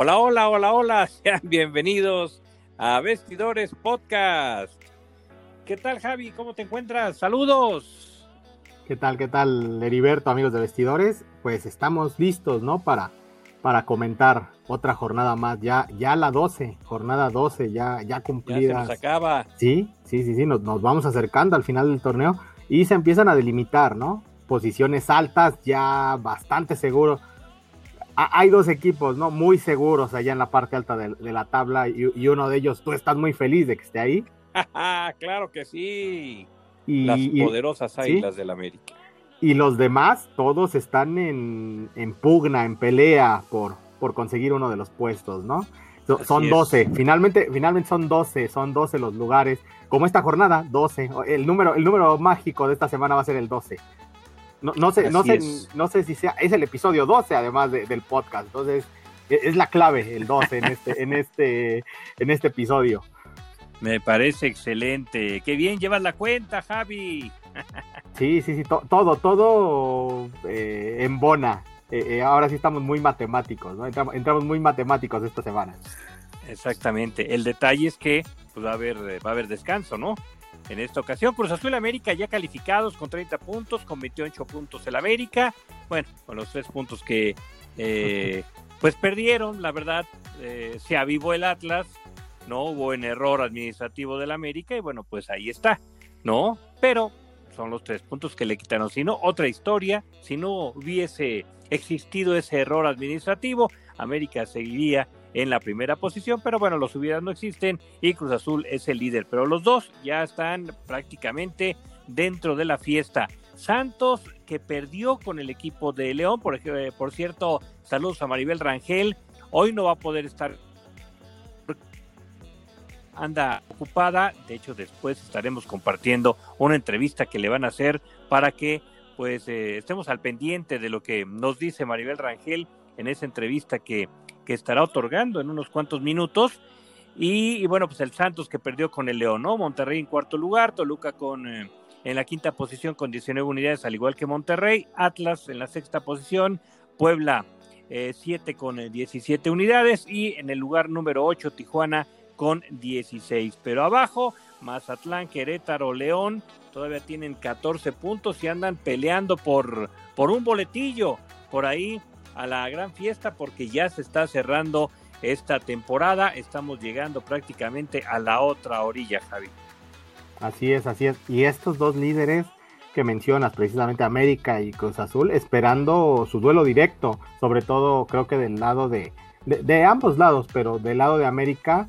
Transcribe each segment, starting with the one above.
Hola, hola, hola, hola. Sean bienvenidos a Vestidores Podcast. ¿Qué tal, Javi? ¿Cómo te encuentras? Saludos. ¿Qué tal, qué tal, Heriberto, amigos de Vestidores? Pues estamos listos, ¿no? Para, para comentar otra jornada más, ya, ya la 12, jornada 12, ya, ya cumplida. Ya se nos acaba. Sí, sí, sí, sí, nos, nos vamos acercando al final del torneo y se empiezan a delimitar, ¿no? Posiciones altas, ya bastante seguro. Hay dos equipos, ¿no? Muy seguros allá en la parte alta de, la tabla y, y, uno de ellos, tú estás muy feliz de que esté ahí. claro que sí. Y, Las poderosas águilas del América. Y los demás, todos están en, pugna, en pelea por, por conseguir uno de los puestos, ¿no? son 12, finalmente, finalmente son 12, son 12 los lugares. Como esta jornada, 12. El número, el número mágico de esta semana va a ser el 12. No, no sé, no sé, no sé si sea, es el episodio 12 además del podcast. Entonces, e, es la clave el 12 en este, en este, en este episodio. Me parece excelente. Qué bien llevas la cuenta, Javi. Sí, sí, sí, todo, todo eh, en bona. Eh, eh, ahora sí estamos muy matemáticos, ¿no? Entramos, muy matemáticos esta semana. Exactamente. El detalle es que pues, va, a haber, va a haber descanso, ¿no? En esta ocasión, Cruz Azul América ya calificados con 30 puntos, con 28 puntos el América. Bueno, con los tres puntos que pues perdieron, la verdad, se avivó el Atlas, no hubo un error administrativo del América y bueno, pues ahí está, ¿no? Pero son los tres puntos que le quitaron, si no, otra historia, si no hubiese existido ese error administrativo, América seguiría en la primera posición, pero bueno, los hubieras no existen y Cruz Azul es el líder, pero los dos ya están prácticamente dentro de la fiesta. Santos que perdió con el equipo de León, por, eh, por cierto, saludos a Maribel Rangel, hoy no va a poder estar anda ocupada. De hecho, después estaremos compartiendo una entrevista que le van a hacer para que pues eh, estemos al pendiente de lo que nos dice Maribel Rangel en esa entrevista que, que estará otorgando en unos cuantos minutos. Y, bueno, pues el Santos que perdió con el León, ¿no? Monterrey en cuarto lugar, Toluca con eh, en la quinta posición con 19 unidades, al igual que Monterrey, Atlas en la sexta posición, Puebla 7 eh, con 17 unidades y en el lugar número 8 Tijuana con 16. Pero abajo, Mazatlán, Querétaro, León, todavía tienen 14 puntos y andan peleando por, por un boletillo por ahí a la gran fiesta porque ya se está cerrando esta temporada. Estamos llegando prácticamente a la otra orilla, Javi. Así es, así es. Y estos dos líderes que mencionas, precisamente América y Cruz Azul, esperando su duelo directo, sobre todo creo que del lado de, de ambos lados, pero del lado de América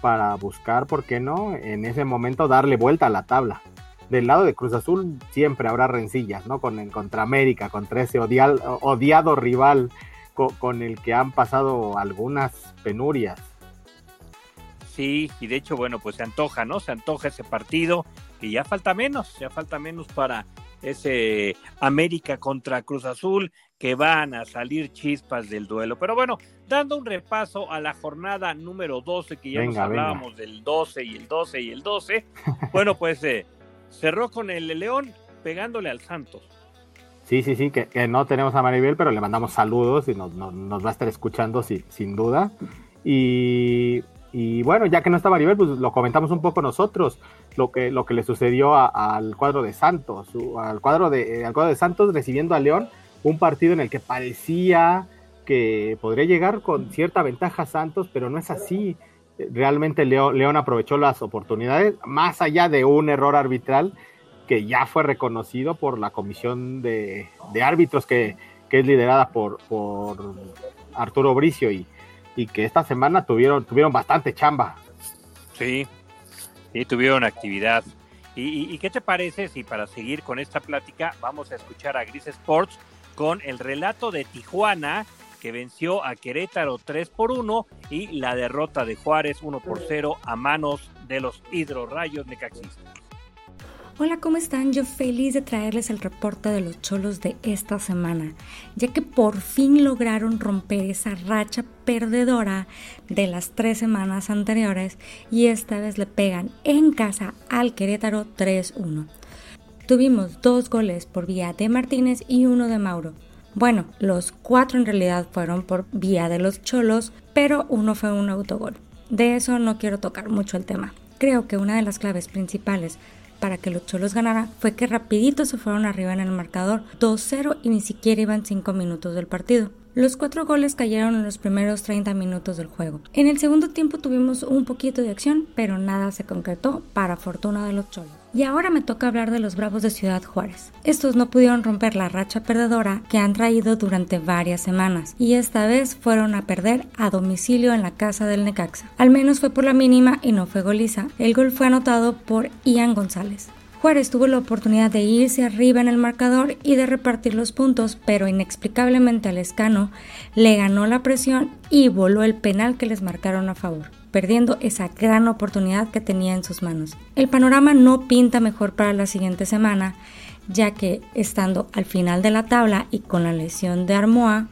para buscar, ¿por qué no? En ese momento darle vuelta a la tabla. Del lado de Cruz Azul siempre habrá rencillas, ¿no? Con el, contra América, contra ese odiado rival con, el que han pasado algunas penurias. Sí, y de hecho, bueno, pues se antoja, ¿no? Se antoja ese partido y ya falta menos, ya falta menos para ese América contra Cruz Azul, que van a salir chispas del duelo. Pero bueno, dando un repaso a la jornada número 12, que ya nos hablábamos del 12 y el 12 y el 12, bueno, pues eh, cerró con el León pegándole al Santos. Sí, sí, sí, que, no tenemos a Maribel, pero le mandamos saludos y nos, va a estar escuchando sin duda. Y bueno, ya que no está Maribel, pues lo comentamos un poco nosotros, lo que, le sucedió al cuadro de Santos, al cuadro de, al cuadro de Santos recibiendo a León, un partido en el que parecía que podría llegar con cierta ventaja Santos, pero no es así. Realmente León, León aprovechó las oportunidades, más allá de un error arbitral que ya fue reconocido por la comisión de, árbitros que, es liderada por, por Arturo Bricio y, y que esta semana tuvieron, tuvieron bastante chamba. Sí, sí, tuvieron actividad. ¿Y, qué te parece si para seguir con esta plática vamos a escuchar a Gris Sports con el relato de Tijuana que venció a Querétaro 3 por 1 y la derrota de Juárez 1 por 0 a manos de los hidrorrayos necaxistas? Hola, ¿cómo están? Yo feliz de traerles el reporte de los cholos de esta semana, ya que por fin lograron romper esa racha perdedora de las tres semanas anteriores y esta vez le pegan en casa al Querétaro 3-1. Tuvimos dos goles por vía de Martínez y uno de Mauro. Bueno, los cuatro en realidad fueron por vía de los cholos, pero uno fue un autogol. De eso no quiero tocar mucho el tema. Creo que una de las claves principales para que los Cholos ganaran fue que rapidito se fueron arriba en el marcador 2-0 y ni siquiera iban 5 minutos del partido. Los cuatro goles cayeron en los primeros 30 minutos del juego. En el segundo tiempo tuvimos un poquito de acción, pero nada se concretó para fortuna de los Cholos. Y ahora me toca hablar de los Bravos de Ciudad Juárez. Estos no pudieron romper la racha perdedora que han traído durante varias semanas, y esta vez fueron a perder a domicilio en la casa del Necaxa. Al menos fue por la mínima y no fue goliza. El gol fue anotado por Ian González. Juárez tuvo la oportunidad de irse arriba en el marcador y de repartir los puntos, pero inexplicablemente al escano le ganó la presión y voló el penal que les marcaron a favor, perdiendo esa gran oportunidad que tenía en sus manos. El panorama no pinta mejor para la siguiente semana, ya que estando al final de la tabla y con la lesión de Armoa,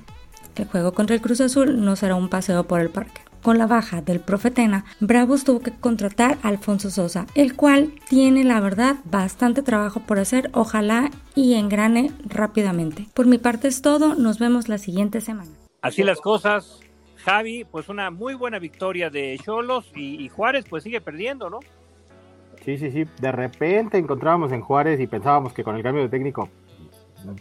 el juego contra el Cruz Azul no será un paseo por el parque con la baja del Profetena, Bravos tuvo que contratar a Alfonso Sosa, el cual tiene la verdad bastante trabajo por hacer, ojalá y engrane rápidamente. Por mi parte es todo, nos vemos la siguiente semana. Así las cosas, Javi, pues una muy buena victoria de Cholos y, Juárez pues sigue perdiendo, ¿no? Sí, sí, sí, de repente encontrábamos en Juárez y pensábamos que con el cambio de técnico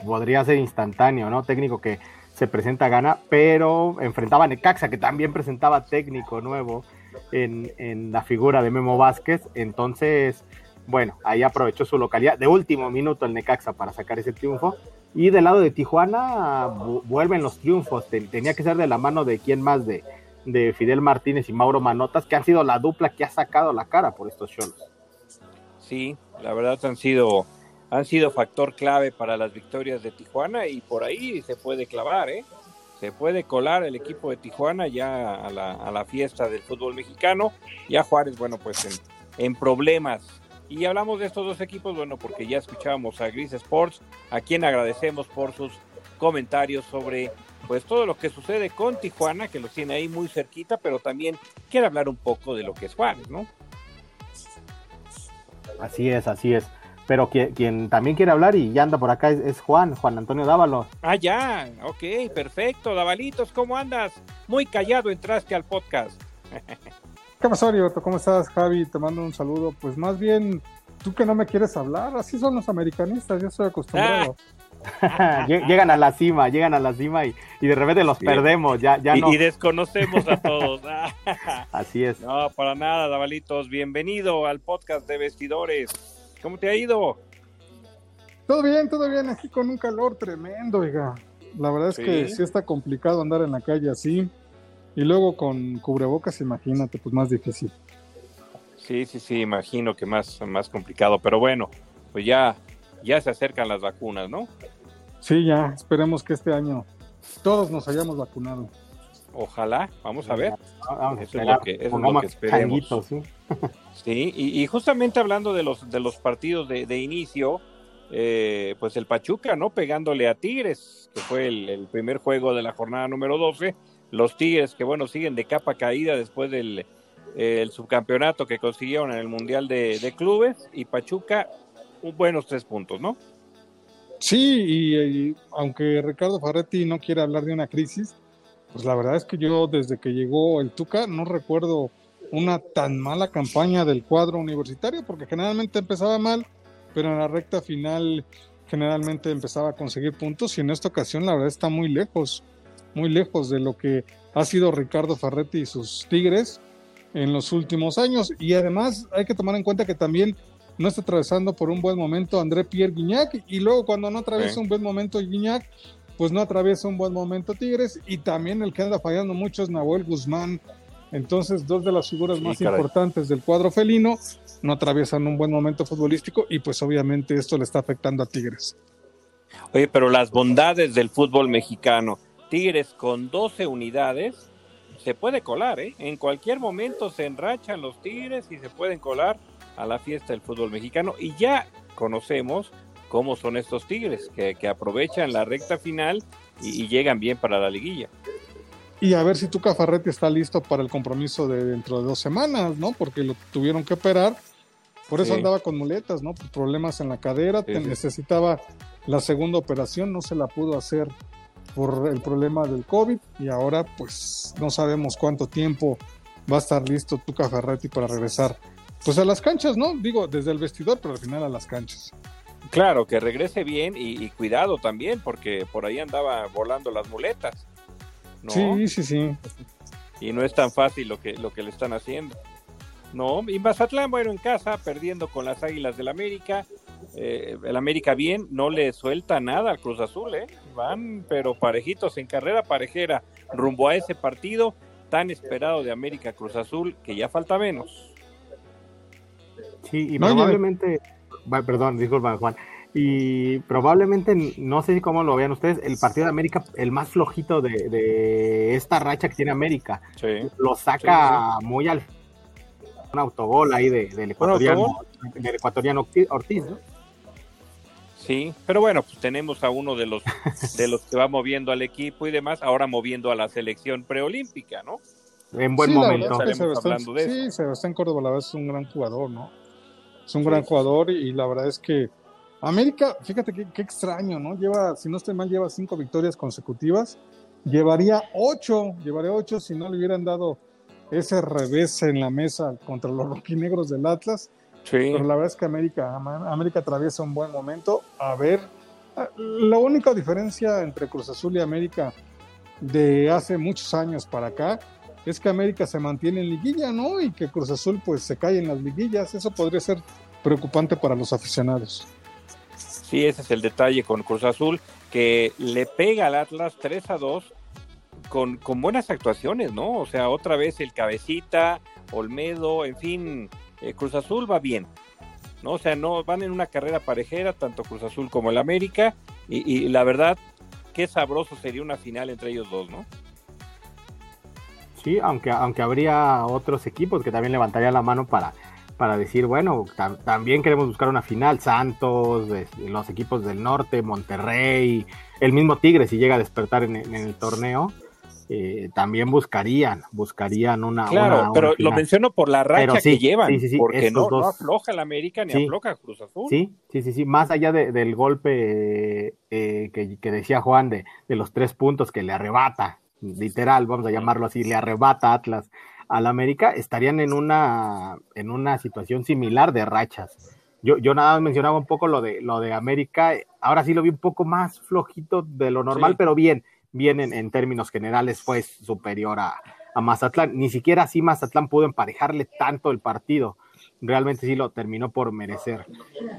podría ser instantáneo, ¿no? Técnico que se presenta gana, pero enfrentaba a Necaxa, que también presentaba técnico nuevo en, la figura de Memo Vázquez. Entonces, bueno, ahí aprovechó su localidad de último minuto el Necaxa para sacar ese triunfo. Y del lado de Tijuana vuelven los triunfos. tenía que ser de la mano de quién más, de, de Fidel Martínez y Mauro Manotas, que han sido la dupla que ha sacado la cara por estos shows. Sí, la verdad han sido han sido factor clave para las victorias de Tijuana y por ahí se puede clavar, ¿eh? Se puede colar el equipo de Tijuana ya a la, a la fiesta del fútbol mexicano. Ya Juárez, bueno, pues en, en problemas. Y hablamos de estos dos equipos, bueno, porque ya escuchábamos a Gris Sports, a quien agradecemos por sus comentarios sobre pues todo lo que sucede con Tijuana, que lo tiene ahí muy cerquita, pero también quiere hablar un poco de lo que es Juárez, ¿no? Así es, así es. Pero quien, también quiere hablar y ya anda por acá es, Juan, Juan Antonio Dávalos. Ah, ya, ok, perfecto. Davalitos, ¿cómo andas? Muy callado entraste al podcast. ¿Qué pasó, Arioto? ¿Cómo estás, Javi? Te mando un saludo. Pues más bien, tú que no me quieres hablar, así son los americanistas, yo estoy acostumbrado. llegan a la cima, llegan a la cima y, de repente los perdemos, ya, ya y, no. Y desconocemos a todos. Así es. No, para nada, Davalitos. Bienvenido al podcast de Vestidores. ¿Cómo te ha ido? Todo bien, todo bien, aquí con un calor tremendo, oiga. La verdad es que sí está complicado andar en la calle así. Y luego con cubrebocas, imagínate, pues más difícil. Sí, sí, sí, imagino que más, más complicado. Pero bueno, pues ya, ya se acercan las vacunas, ¿no? Sí, ya, esperemos que este año todos nos hayamos vacunado. Ojalá, vamos a ver. eso es lo que, esperemos. ¿sí? y, justamente hablando de los, de los partidos de, inicio, eh, pues el Pachuca, ¿no? Pegándole a Tigres, que fue el, primer juego de la jornada número 12. Los Tigres, que bueno, siguen de capa caída después del el subcampeonato que consiguieron en el Mundial de, Clubes. Y Pachuca, un buenos tres puntos, ¿no? Sí, y, aunque Ricardo Ferretti no quiere hablar de una crisis, pues la verdad es que yo desde que llegó el Tuca no recuerdo una tan mala campaña del cuadro universitario, porque generalmente empezaba mal, pero en la recta final generalmente empezaba a conseguir puntos y en esta ocasión la verdad está muy lejos, muy lejos de lo que ha sido Ricardo Ferretti y sus Tigres en los últimos años. Y además hay que tomar en cuenta que también no está atravesando por un buen momento André Pierre Guignac y luego cuando no atraviesa un buen momento Guignac, pues no atraviesa un buen momento Tigres y también el que anda fallando mucho es Nahuel Guzmán. Entonces, dos de las figuras más importantes del cuadro felino no atraviesan un buen momento futbolístico y pues obviamente esto le está afectando a Tigres. Oye, pero las bondades del fútbol mexicano, Tigres con 12 unidades, se puede colar, ¿eh? En cualquier momento se enrachan los Tigres y se pueden colar a la fiesta del fútbol mexicano y ya conocemos cómo son estos Tigres, que, aprovechan la recta final y, llegan bien para la liguilla. Y a ver si tu Cafarrete está listo para el compromiso de dentro de dos semanas, ¿no? Porque lo tuvieron que operar. Por eso andaba con muletas, ¿no? Problemas en la cadera, necesitaba la segunda operación, no se la pudo hacer por el problema del COVID y ahora pues no sabemos cuánto tiempo va a estar listo Tuca Ferretti para regresar pues a las canchas, ¿no? Digo, desde el vestidor, pero al final a las canchas. Claro, que regrese bien y, cuidado también, porque por ahí andaba volando las muletas. Sí, sí, sí. Y no es tan fácil lo que, lo que le están haciendo. No, y Mazatlán, bueno, en casa, perdiendo con las Águilas del América. Eh, el América bien, no le suelta nada al Cruz Azul, ¿eh? Van, pero parejitos en carrera parejera, rumbo a ese partido tan esperado de América Cruz Azul, que ya falta menos. Sí, y probablemente, perdón, disculpa Juan, y probablemente, no sé cómo lo vean ustedes, el partido de América, el más flojito de, esta racha que tiene América, lo saca muy al un autogol ahí del ecuatoriano, del ecuatoriano Ortiz, ¿no? Sí, pero bueno, pues tenemos a uno de los de los que va moviendo al equipo y demás, ahora moviendo a la selección preolímpica, ¿no? En buen momento. sí, Sebastián Córdoba, la verdad es un gran jugador, ¿no? Es un gran jugador y, la verdad es que América, fíjate qué, extraño, ¿no? Lleva, si no estoy mal, lleva cinco victorias consecutivas. Llevaría ocho, llevaría ocho si no le hubieran dado ese revés en la mesa contra los roquinegros del Atlas. Sí. Pero la verdad es que América, América atraviesa un buen momento. A ver, la única diferencia entre Cruz Azul y América de hace muchos años para acá es que América se mantiene en liguilla, ¿no? Y que Cruz Azul pues se cae en las liguillas. Eso podría ser preocupante para los aficionados. Sí, ese es el detalle con Cruz Azul, que le pega al Atlas 3 a 2 con, con buenas actuaciones, ¿no? O sea, otra vez el cabecita, Olmedo, en fin, eh, Cruz Azul va bien, ¿no? O sea, no van en una carrera parejera, tanto Cruz Azul como el América, y, la verdad, qué sabroso sería una final entre ellos dos, ¿no? Sí, aunque, aunque habría otros equipos que también levantarían la mano para, para decir, bueno, también queremos buscar una final, Santos, los equipos del norte, Monterrey, el mismo Tigre si llega a despertar en, el torneo, eh, también buscarían, buscarían una. Claro, pero lo menciono por la racha que llevan, porque no, afloja el América ni afloja Cruz Azul. Sí, sí, sí, sí, más allá del golpe eh, que, que, decía Juan de, de los tres puntos que le arrebata literal, vamos a llamarlo así, le arrebata Atlas al América, estarían en una, en una situación similar de rachas. Yo, yo nada más mencionaba un poco lo de, lo de América, ahora sí lo vi un poco más flojito de lo normal, pero bien, bien en, términos generales fue superior a, a Mazatlán. Ni siquiera así Mazatlán pudo emparejarle tanto el partido realmente sí lo terminó por merecer.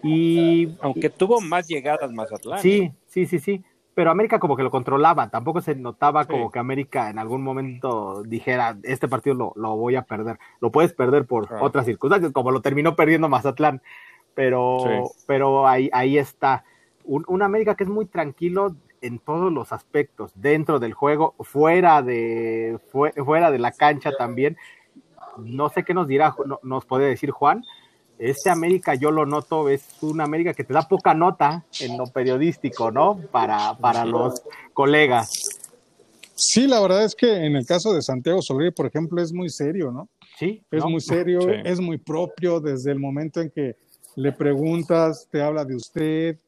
Y aunque tuvo más llegadas Mazatlán. Sí, ¿eh? sí, sí, sí pero América como que lo controlaba, tampoco se notaba como que América en algún momento dijera, este partido lo, lo voy a perder, lo puedes perder por otras circunstancias, como lo terminó perdiendo Mazatlán, pero, pero ahí, ahí está, un, América que es muy tranquilo en todos los aspectos, dentro del juego, fuera de, fuera de la cancha también, no sé qué nos dirá, nos puede decir Juan, este América yo lo noto, es una América que te da poca nota en lo periodístico, ¿no? Para, para los colegas. Sí, la verdad es que en el caso de Santiago Solari, por ejemplo, es muy serio, ¿no? Sí. Es muy serio, es muy propio desde el momento en que le preguntas, te habla de usted.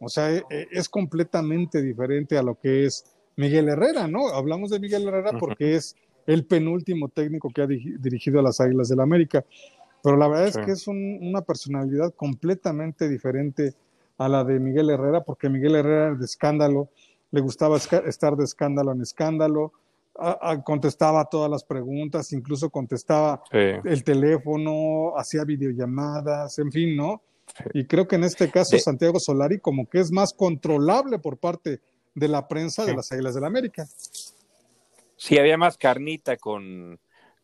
O sea, e, e, es completamente diferente a lo que es Miguel Herrera, ¿no? Hablamos de Miguel Herrera porque es el penúltimo técnico que ha dirigido a las Águilas del América. Pero la verdad es que es una personalidad completamente diferente a la de Miguel Herrera, porque Miguel Herrera era de escándalo, le gustaba estar de escándalo en escándalo, contestaba todas las preguntas, incluso contestaba el teléfono, hacía videollamadas, en fin, ¿no? Y creo que en este caso Santiago Solari como que es más controlable por parte de la prensa de las Águilas del la América. Sí, había más carnita con,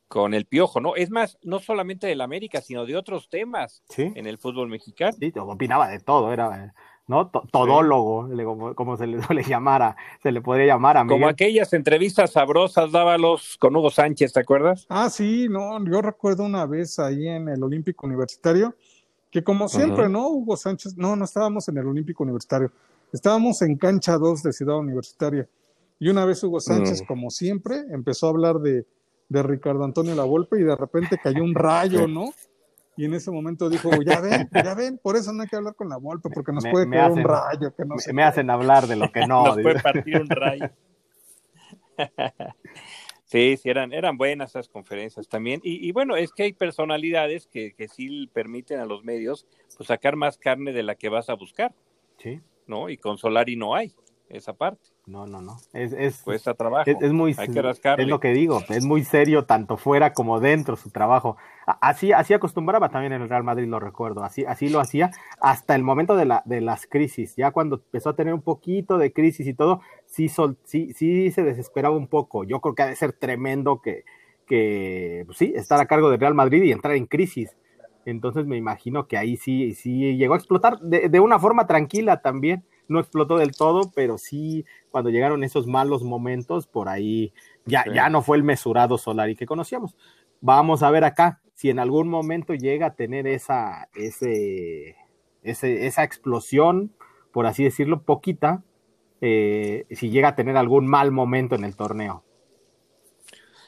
con el piojo, ¿no? Es más, no solamente del América, sino de otros temas en el fútbol mexicano. Sí, opinaba de todo, era, ¿no? Todólogo, como se le suele llamar, se le podría llamar a Miguel. Como aquellas entrevistas sabrosas dábalos con Hugo Sánchez, ¿te acuerdas? Ah, sí, no, yo recuerdo una vez ahí en el Olímpico Universitario, que como siempre, ¿no? Hugo Sánchez, no, no estábamos en el Olímpico Universitario, estábamos en cancha 2 de Ciudad Universitaria. Y una vez Hugo Sánchez, mm. como siempre, empezó a hablar de de Ricardo Antonio La Volpe y de repente cayó un rayo, ¿no? y en ese momento dijo, ya ven, ya ven, por eso no hay que hablar con la Volpe, porque nos puede caer un rayo. Que no me, me hacen hablar de lo que no. nos puede partir un rayo. sí, sí, eran, eran buenas esas conferencias también. Y, y bueno, es que hay personalidades que, que sí permiten a los medios pues, sacar más carne de la que vas a buscar. Sí. ¿No? Y con Solari no hay esa parte. No, no, no. Es, es, Cuesta trabajo. Es, es muy, Hay que rascarle. es lo que digo, es muy serio tanto fuera como dentro su trabajo. Así, así acostumbraba también en el Real Madrid, lo recuerdo. Así, así lo hacía hasta el momento de, la, de las crisis. Ya cuando empezó a tener un poquito de crisis y todo, sí, sol, sí, sí se desesperaba un poco. Yo creo que ha de ser tremendo que, que pues sí, estar a cargo del Real Madrid y entrar en crisis. Entonces me imagino que ahí sí, sí llegó a explotar de, de una forma tranquila también. No explotó del todo, pero sí cuando llegaron esos malos momentos, por ahí ya, Sí. ya no fue el mesurado Solari que conocíamos. Vamos a ver acá si en algún momento llega a tener esa, ese, ese- esa explosión, por así decirlo, poquita, eh, si llega a tener algún mal momento en el torneo.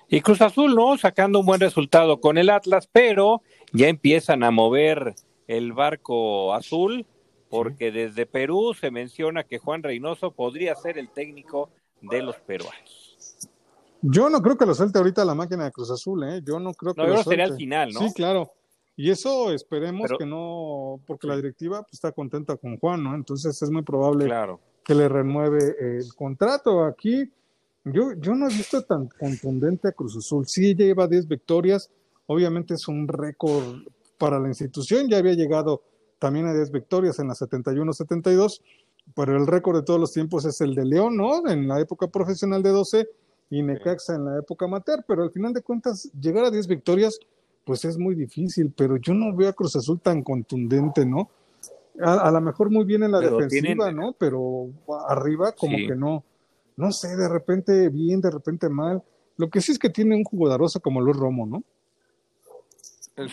Y Cruz Azul, ¿no? Sacando un buen resultado con el Atlas, pero ya empiezan a mover el barco azul, porque desde Perú se menciona que Juan Reynoso podría ser el técnico de los peruanos. Yo no creo que lo suelte ahorita la máquina de Cruz Azul, ¿eh? Yo no creo que No, lo yo sería suelte. al final, ¿no? Sí, claro. Y eso esperemos Pero- que no, porque la directiva pues, está contenta con Juan, ¿no? Entonces es muy probable Claro. que le renueve el contrato. Aquí yo, yo no he visto tan contundente a Cruz Azul. Sí, lleva 10 victorias. Obviamente es un récord para la institución. Ya había llegado también a 10 victorias en la 71-72, pero el récord de todos los tiempos es el de León, ¿no? En la época profesional de 12 y Necaxa en la época amateur. Pero al final de cuentas, llegar a 10 victorias, pues es muy difícil. Pero yo no veo a Cruz Azul tan contundente, ¿no? A, a lo mejor muy bien en la Pero defensiva, tienen- ¿no? Pero arriba como Sí. que no, no sé, de repente bien, de repente mal. Lo que sí es que tiene un jugadorazo como Luis Romo, ¿no?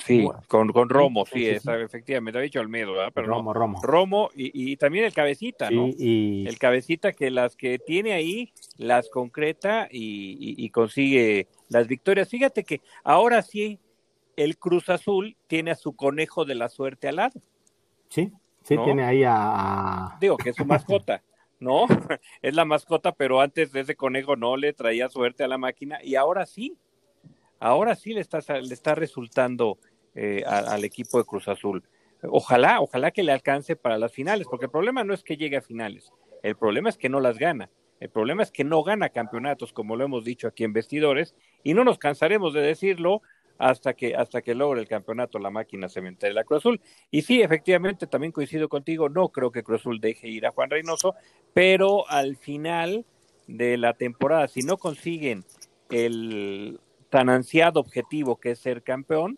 Sí, Bueno. con, con Romo, Sí, sí, sí, es, sí. efectivamente, había dicho Almedo, ¿verdad? Pero no. Romo, Romo. Romo y, y también el cabecita, ¿no? Y El cabecita que las que tiene ahí las concreta y, y- y consigue las victorias. Fíjate que ahora sí el Cruz Azul tiene a su conejo de la suerte al lado. sí, sí ¿no? tiene ahí a, a- Digo que es su mascota, ¿no? es la mascota, pero antes de ese conejo no le traía suerte a la máquina y ahora sí. Ahora sí le está, le está resultando eh, al equipo de Cruz Azul. Ojalá, ojalá que le alcance para las finales, porque el problema no es que llegue a finales, el problema es que no las gana. El problema es que no gana campeonatos, como lo hemos dicho aquí en Vestidores, y no nos cansaremos de decirlo hasta que, hasta que logre el campeonato la máquina cementera de la Cruz Azul. Y sí, efectivamente, también coincido contigo, no creo que Cruz Azul deje ir a Juan Reynoso, pero al final de la temporada, si no consiguen el tan ansiado objetivo que es ser campeón,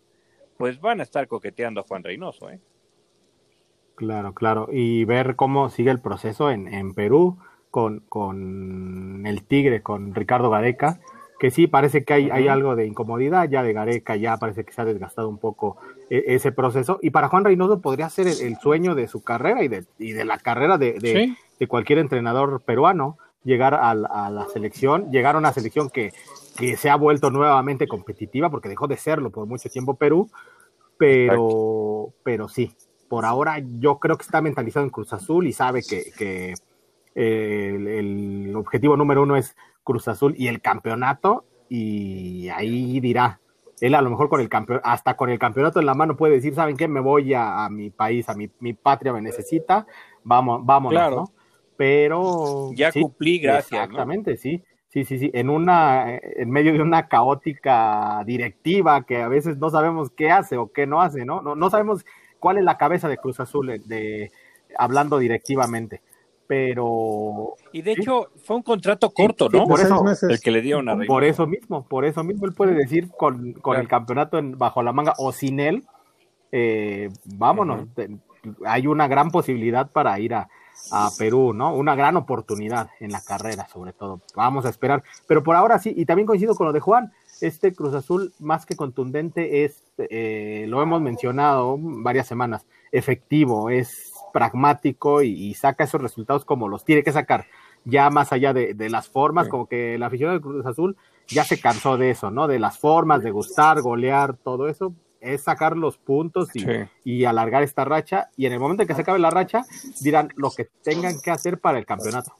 pues van a estar coqueteando a Juan Reynoso, ¿eh? Claro, claro. Y ver cómo sigue el proceso en, en Perú con, con el Tigre, con Ricardo Gareca, que sí parece que hay, hay algo de incomodidad ya de Gareca, ya parece que se ha desgastado un poco e- ese proceso. Y para Juan Reynoso podría ser el, el sueño de su carrera y de, y de la carrera de, de, Sí. de cualquier entrenador peruano, llegar al- a, la selección, llegar a una selección que, que se ha vuelto nuevamente competitiva, porque dejó de serlo por mucho tiempo Perú, pero, pero sí, por ahora yo creo que está mentalizado en Cruz Azul y sabe que, que el, el objetivo número uno es Cruz Azul y el campeonato, y ahí dirá. Él a lo mejor con el campeón, hasta con el campeonato en la mano puede decir, ¿saben qué? Me voy a, a mi país, a mi, mi patria me necesita, vamos, vámonos, Claro. ¿no? Pero Ya sí, cumplí, gracias. ¿no? Exactamente, sí. Sí, sí, sí. En una, en medio de una caótica directiva que a veces no sabemos qué hace o qué no hace, ¿no? No, no sabemos cuál es la cabeza de Cruz Azul de, de- hablando directivamente. Pero Y de Sí. hecho fue un contrato corto, ¿no? por eso- meses. El que le dieron a Reynoso. por eso mismo, por eso mismo él puede decir con, con Claro. el campeonato en- bajo la manga o sin él, eh, vámonos. Hay una gran posibilidad para ir a, a Perú, ¿no? Una gran oportunidad en la carrera, sobre todo. Vamos a esperar. Pero por ahora sí, y también coincido con lo de Juan, este Cruz Azul más que contundente es, eh, lo hemos mencionado varias semanas, efectivo, es pragmático y, y saca esos resultados como los tiene que sacar. Ya más allá de, de las formas, Sí. como que la afición del Cruz Azul ya se cansó de eso, ¿no? De las formas, de gustar, golear, todo eso. Es sacar los puntos y, y, alargar esta racha. Y en el momento en que se acabe la racha, dirán lo que tengan que hacer para el campeonato.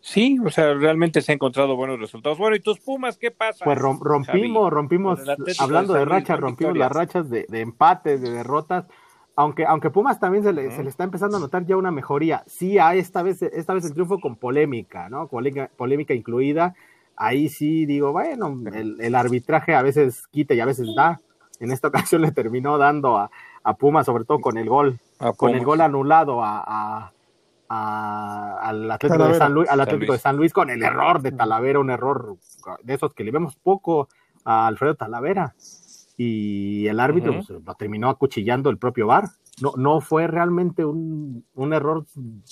Sí, o sea, realmente se han encontrado buenos resultados. Bueno, ¿y tus Pumas qué pasa? Pues rompimos, rompimos, hablando de, rachas, rompimos las rachas de, de empates, de derrotas. Aunque, aunque Pumas también se le, se le, está empezando a notar ya una mejoría. Sí, a esta vez, esta vez el triunfo con polémica, ¿no? Polémica, polémica incluida. Ahí sí digo, bueno, el, el, arbitraje a veces quita y a veces da. En esta ocasión le terminó dando a, a Pumas, sobre todo con el gol, con el gol anulado a, a al Atlético, de San, Luis, al Atlético de San Luis con el error de Talavera, un error de esos que le vemos poco a Alfredo Talavera. Y el árbitro pues, lo terminó acuchillando el propio VAR. No, no fue realmente un, un, error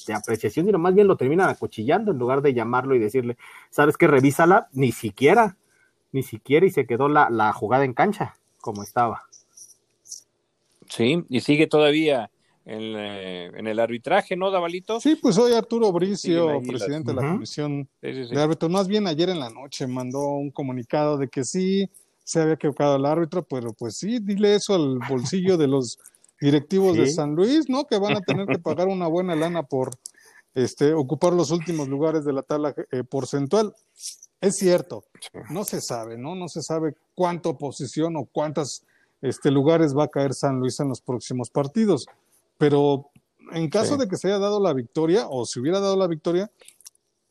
de apreciación, sino más bien lo terminan acuchillando en lugar de llamarlo y decirle, ¿sabes qué? Revísala, ni siquiera, ni siquiera, y se quedó la, la jugada en cancha como estaba. Sí, y sigue todavía en, eh, en, el arbitraje, ¿no, Davalito? Sí, pues hoy Arturo Bricio, presidente de la Comisión de Árbitros, más bien ayer en la noche mandó un comunicado de que sí se había equivocado el árbitro, pero pues sí, dile eso al bolsillo de los directivos de San Luis, ¿no? Que van a tener que pagar una buena lana por este, ocupar los últimos lugares de la tabla eh, porcentual. Es cierto, no se sabe, ¿no? No se sabe cuánta posición o cuántos este, lugares va a caer San Luis en los próximos partidos pero en caso de que se haya dado la victoria, o se hubiera dado la victoria,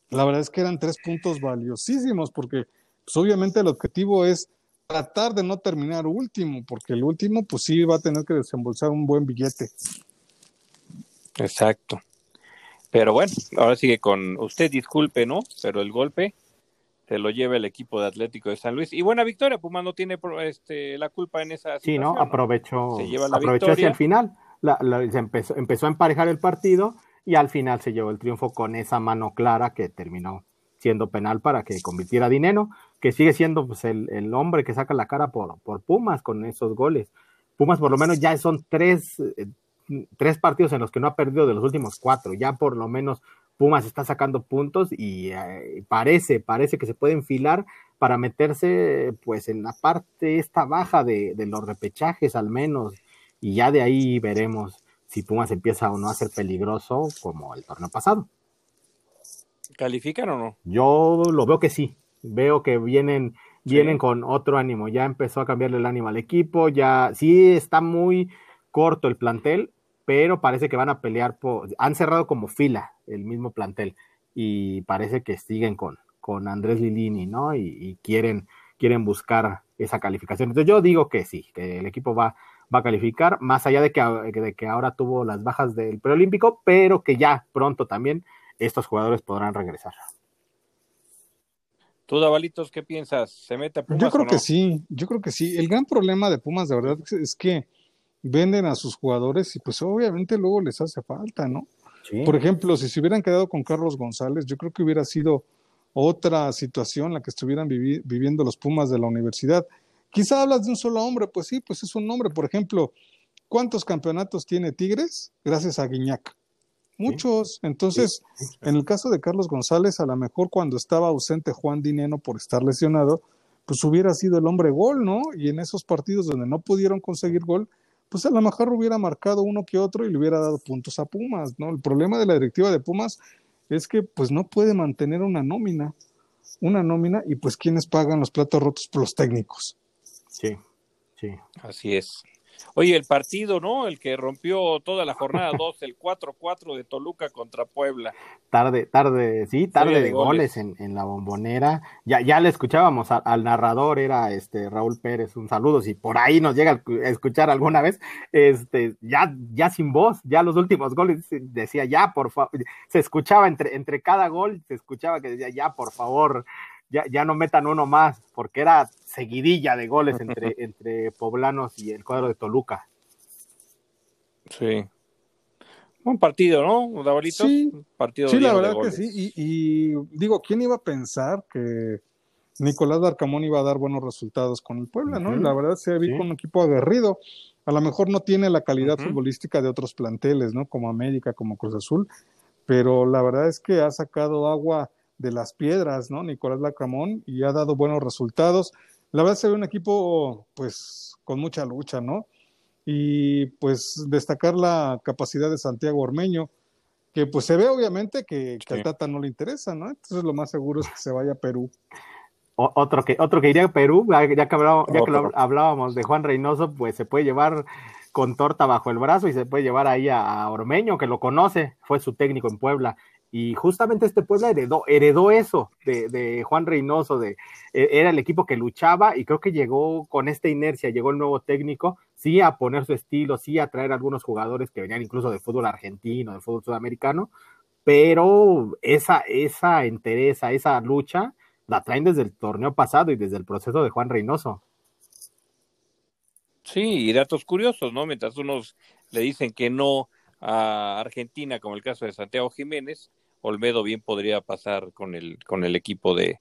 la verdad es que eran tres puntos valiosísimos, porque pues, obviamente el objetivo es tratar de no terminar último, porque el último, pues sí va a tener que desembolsar un buen billete. Exacto. Pero bueno, ahora sigue con usted, disculpe, ¿no? Pero el golpe se lo lleva el equipo de Atlético de San Luis. Y buena victoria, Puma no tiene este, la culpa en esa situación. Sí, ¿no? Aprovechó, se lleva la aprovechó hacia el final se empezó, empezó a emparejar el partido y al final se llevó el triunfo con esa mano clara que terminó siendo penal para que convirtiera a Dineno, que sigue siendo pues, el, el, hombre que saca la cara por, por Pumas con esos goles. Pumas por lo menos ya son tres, eh, tres partidos en los que no ha perdido de los últimos cuatro, ya por lo menos Pumas está sacando puntos y eh, parece, parece que se puede enfilar para meterse pues en la parte esta baja de, de los repechajes al menos y ya de ahí veremos si Pumas empieza o no a ser peligroso como el torneo pasado. ¿Califican o no? Yo lo veo que sí. Veo que vienen, vienen con otro ánimo. Ya empezó a cambiarle el ánimo al equipo. Ya sí está muy corto el plantel, pero parece que van a pelear por. Han cerrado como fila el mismo plantel y parece que siguen con, con Andrés Lilini, ¿no? Y, y quieren, quieren buscar esa calificación. Entonces yo digo que sí, que el equipo va, va a calificar, más allá de que, de que ahora tuvo las bajas del preolímpico, pero que ya pronto también estos jugadores podrán regresar. ¿Tú, Davalitos, qué piensas? ¿Se mete a Pumas? Yo creo que sí, yo creo que sí. El gran problema de Pumas, de verdad, es que venden a sus jugadores y pues obviamente luego les hace falta, ¿no? Por ejemplo, si se hubieran quedado con Carlos González, yo creo que hubiera sido otra situación la que estuvieran viviendo los Pumas de la universidad. Quizá hablas de un solo hombre, pues sí, pues es un nombre. Por ejemplo, ¿cuántos campeonatos tiene Tigres? Gracias a Guiñac. Muchos. Entonces, en el caso de Carlos González, a lo mejor cuando estaba ausente Juan Dineno por estar lesionado, pues hubiera sido el hombre gol, ¿no? Y en esos partidos donde no pudieron conseguir gol, pues a lo mejor hubiera marcado uno que otro y le hubiera dado puntos a Pumas, ¿no? El problema de la directiva de Pumas es que pues no puede mantener una nómina, una nómina y pues quienes pagan los platos rotos, por pues, los técnicos. Sí, sí. Así es. Oye, el partido, ¿no? El que rompió toda la jornada 2, el 4-4 de Toluca contra Puebla. Tarde, tarde, sí, tarde de, goles, en, en, la bombonera. Ya, ya le escuchábamos al narrador, era este Raúl Pérez, un saludo, si por ahí nos llega a escuchar alguna vez, este, ya, ya sin voz, ya los últimos goles decía ya, por favor, se escuchaba entre, entre cada gol, se escuchaba que decía ya, por favor, ya, ya no metan uno más, porque era seguidilla de goles entre, entre poblanos y el cuadro de Toluca. Sí. Un partido, ¿no, Dabalito? Sí, partido sí la verdad que sí. Y, digo, ¿quién iba a pensar que Nicolás Darcamón iba a dar buenos resultados con el Puebla, ¿no? La verdad se vi con un equipo aguerrido. A lo mejor no tiene la calidad futbolística de otros planteles, ¿no? Como América, como Cruz Azul, pero la verdad es que ha sacado agua de las piedras, ¿no? Nicolás Lacramón, y ha dado buenos resultados. la verdad se ve un equipo pues con mucha lucha, ¿no? Y pues destacar la capacidad de Santiago Ormeño, que pues se ve obviamente que, que al Tata no le interesa, ¿no? Entonces lo más seguro es que se vaya a Perú. otro que, otro que iría a Perú, ya que, hablábamos, ya que hablábamos de Juan Reynoso, pues se puede llevar con torta bajo el brazo y se puede llevar ahí a, Ormeño, que lo conoce, fue su técnico en Puebla. Y justamente este Puebla heredó, heredó eso de, de, Juan Reynoso, de, e, era el equipo que luchaba y creo que llegó con esta inercia, llegó el nuevo técnico, sí a poner su estilo, sí a traer algunos jugadores que venían incluso de fútbol argentino, de fútbol sudamericano, pero esa, esa entereza, esa lucha, la traen desde el torneo pasado y desde el proceso de Juan Reynoso. Sí, y datos curiosos, ¿no? Mientras unos le dicen que no a Argentina, como el caso de Santiago Jiménez, Olmedo bien podría pasar con el, con el equipo de,